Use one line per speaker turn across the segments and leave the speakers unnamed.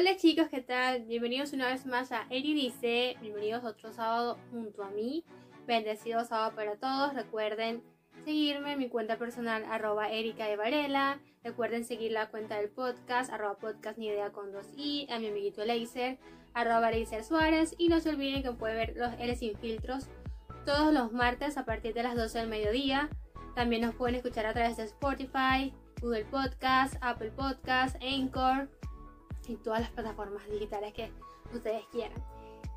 Hola chicos, ¿qué tal? Bienvenidos una vez más a Eri Dice, bienvenidos otro sábado junto a mí. Bendecido sábado para todos. Recuerden seguirme en mi cuenta personal arroba Erika de Varela. Recuerden seguir la cuenta del podcast arroba podcast ni idea con dos i. A mi amiguito Laser arroba Suárez. Y no se olviden que pueden ver los L sin filtros todos los martes a partir de las 12 del mediodía. También nos pueden escuchar a través de Spotify, Google Podcast, Apple Podcast, Anchor y todas las plataformas digitales que ustedes quieran.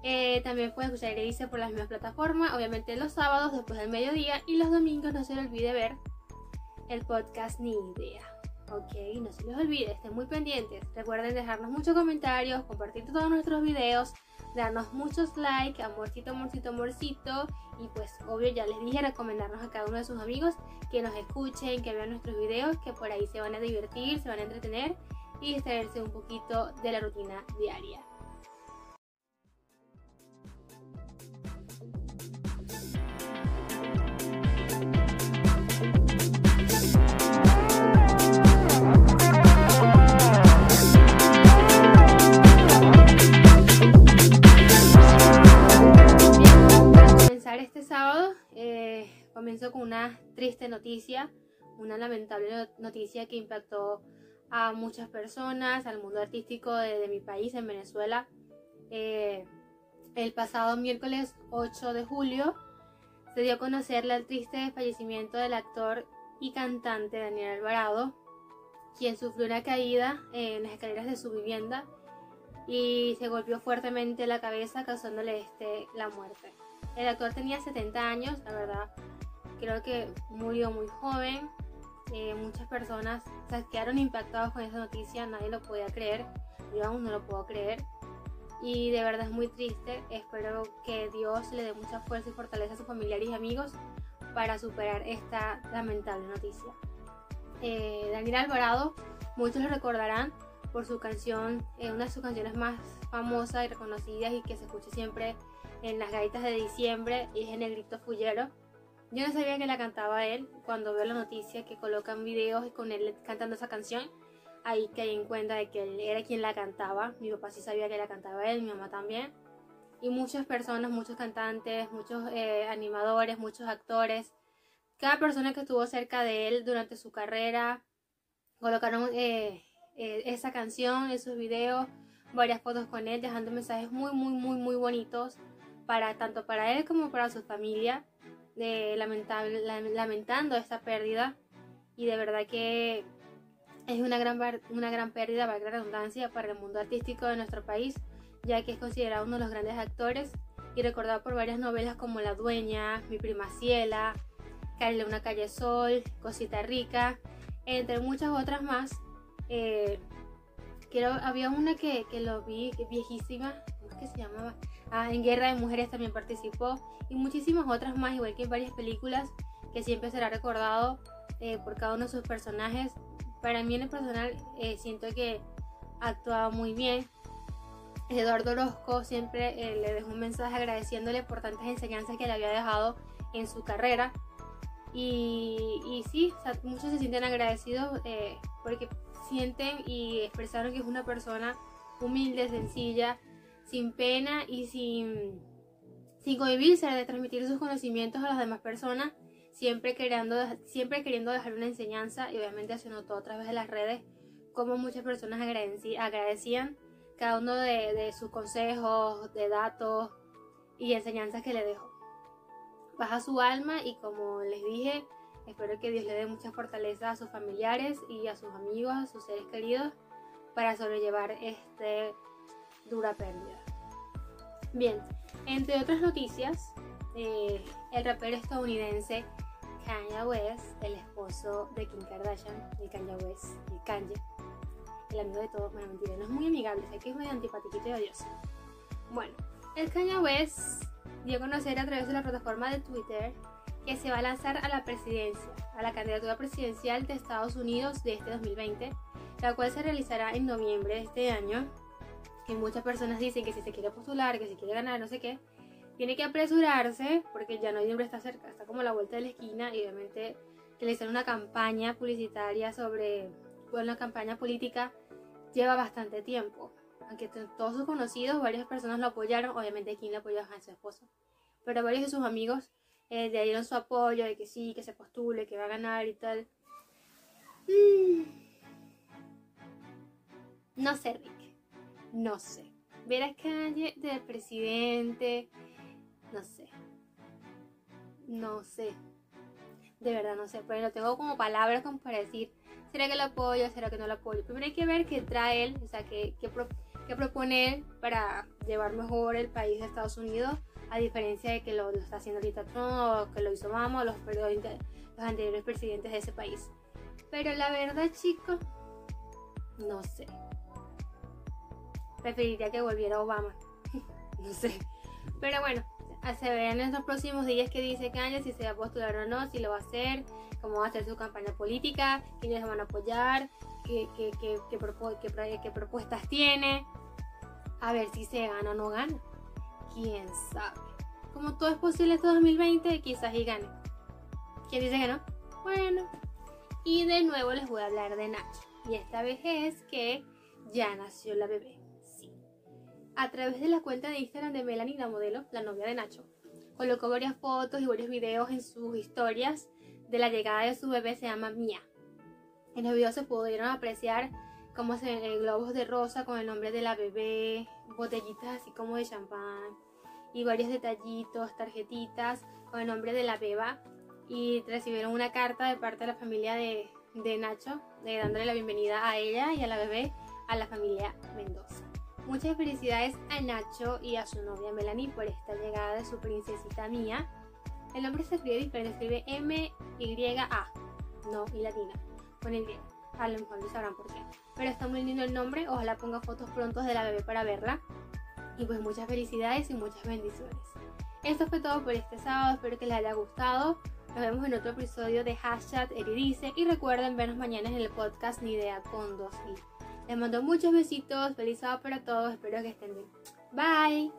Eh, también pueden escuchar dice por las mismas plataformas, obviamente los sábados después del mediodía y los domingos no se les olvide ver el podcast Ni Idea. Ok, no se les olvide, estén muy pendientes. Recuerden dejarnos muchos comentarios, compartir todos nuestros videos, darnos muchos likes, amorcito, amorcito, amorcito. Y pues obvio ya les dije recomendarnos a cada uno de sus amigos que nos escuchen, que vean nuestros videos, que por ahí se van a divertir, se van a entretener y distraerse un poquito de la rutina diaria. este sábado eh, comenzó con una triste noticia, una lamentable noticia que impactó a muchas personas, al mundo artístico de, mi país, en Venezuela. Eh, el pasado miércoles 8 de julio se dio a conocer el triste fallecimiento del actor y cantante Daniel Alvarado, quien sufrió una caída en las escaleras de su vivienda y se golpeó fuertemente la cabeza causándole este, la muerte. El actor tenía 70 años, la verdad. Creo que murió muy joven. Muchas personas se quedaron impactados con esa noticia, nadie lo podía creer. Yo aún no lo puedo creer. Y de verdad es muy triste. Espero que Dios le dé mucha fuerza y fortaleza a sus familiares y amigos para superar esta lamentable noticia. Eh, Daniel Alvarado, muchos lo recordarán por su canción, eh, una de sus canciones más famosas y reconocidas y que se escucha siempre en las gaitas de diciembre y es en el grito fullero. Yo no sabía que la cantaba él. Cuando veo la noticia que colocan videos con él cantando esa canción, ahí caí en cuenta de que él era quien la cantaba. Mi papá sí sabía que la cantaba él, mi mamá también. Y muchas personas, muchos cantantes, muchos eh, animadores, muchos actores, cada persona que estuvo cerca de él durante su carrera, colocaron eh, eh, esa canción, esos videos, varias fotos con él, dejando mensajes muy, muy, muy, muy bonitos para tanto para él como para su familia, de lamentable, lamentando esta pérdida y de verdad que es una gran, una gran pérdida, valga la redundancia, para el mundo artístico de nuestro país, ya que es considerado uno de los grandes actores y recordado por varias novelas como La Dueña, Mi Prima Ciela, Calle una Calle Sol, Cosita Rica, entre muchas otras más. Eh, había una que, que lo vi, viejísima, ¿cómo es que se llamaba? Ah, en Guerra de Mujeres también participó y muchísimas otras más, igual que en varias películas que siempre será recordado eh, por cada uno de sus personajes. Para mí en el personal eh, siento que actuaba muy bien. Eduardo Orozco siempre eh, le dejó un mensaje agradeciéndole por tantas enseñanzas que le había dejado en su carrera. Y, y sí, muchos se sienten agradecidos porque sienten y expresaron que es una persona humilde, sencilla, sin pena y sin, sin cohibirse de transmitir sus conocimientos a las demás personas, siempre queriendo, siempre queriendo dejar una enseñanza y obviamente se notó a través de las redes como muchas personas agradecían cada uno de, sus consejos, de datos y enseñanzas que le dejó. Baja su alma y como les dije, espero que Dios le dé mucha fortaleza a sus familiares y a sus amigos, a sus seres queridos para sobrellevar este dura pérdida. Bien, entre otras noticias, eh, el rapero estadounidense Kanye West, el esposo de Kim Kardashian, el Kanye West, el Kanye, el amigo de todos, bueno, mentira, no es muy amigable, sé que es muy antipatiquito y odioso. Bueno, el Kanye West dio a conocer a través de la plataforma de Twitter que se va a lanzar a la presidencia, a la candidatura presidencial de Estados Unidos de este 2020, la cual se realizará en noviembre de este año que muchas personas dicen que si se quiere postular, que si quiere ganar, no sé qué, tiene que apresurarse porque ya noviembre está cerca, está como a la vuelta de la esquina y obviamente realizar una campaña publicitaria sobre, bueno, una campaña política lleva bastante tiempo. aunque todos sus conocidos, varias personas lo apoyaron, obviamente Kim le apoyó a su esposo, pero varios de sus amigos eh, le dieron su apoyo de que sí, que se postule, que va a ganar y tal. Mm. No sé, no sé. Ver a Kanye del presidente, no sé. No sé. De verdad no sé, pero no tengo como palabras como para decir, ¿será que lo apoyo? ¿Será que no lo apoyo? Primero hay que ver qué trae él, o sea, qué, qué, propone él para llevar mejor el país de Estados Unidos, a diferencia de que lo, está haciendo ahorita Trump, o que lo hizo Obama, o los, los anteriores presidentes de ese país. Pero la verdad, chicos, no sé. Preferiría que volviera Obama. no sé. Pero bueno, se verán en los próximos días que dice Kanye si se va a postular o no, si lo va a hacer, cómo va a hacer su campaña política, quiénes van a apoyar, qué, qué, propuestas tiene, a ver si se gana o no gana. Quién sabe. Como todo es posible este 2020, quizás y gane. ¿Quién dice que no? Bueno. Y de nuevo les voy a hablar de Nacho. Y esta vez es que ya nació la bebé a través de la cuenta de Instagram de Melanie, la modelo, la novia de Nacho. Colocó varias fotos y varios videos en sus historias de la llegada de su bebé, se llama Mia. En los videos se pudieron apreciar cómo se ven globos de rosa con el nombre de la bebé, botellitas así como de champán y varios detallitos, tarjetitas con el nombre de la beba y recibieron una carta de parte de la familia de, de Nacho, de dándole la bienvenida a ella y a la bebé a la familia Mendoza. Muchas felicidades a Nacho y a su novia Melanie por esta llegada de su princesita mía. El nombre se escribe diferente, escribe M-Y-A, no y latina, con el A lo mejor no sabrán por qué. Pero está muy lindo el nombre, ojalá ponga fotos prontos de la bebé para verla. Y pues muchas felicidades y muchas bendiciones. Esto fue todo por este sábado, espero que les haya gustado. Nos vemos en otro episodio de Hashtag Eridice y recuerden vernos mañana en el podcast Ni Idea con 2 i les mando muchos besitos, feliz sábado para todos, espero que estén bien. Bye.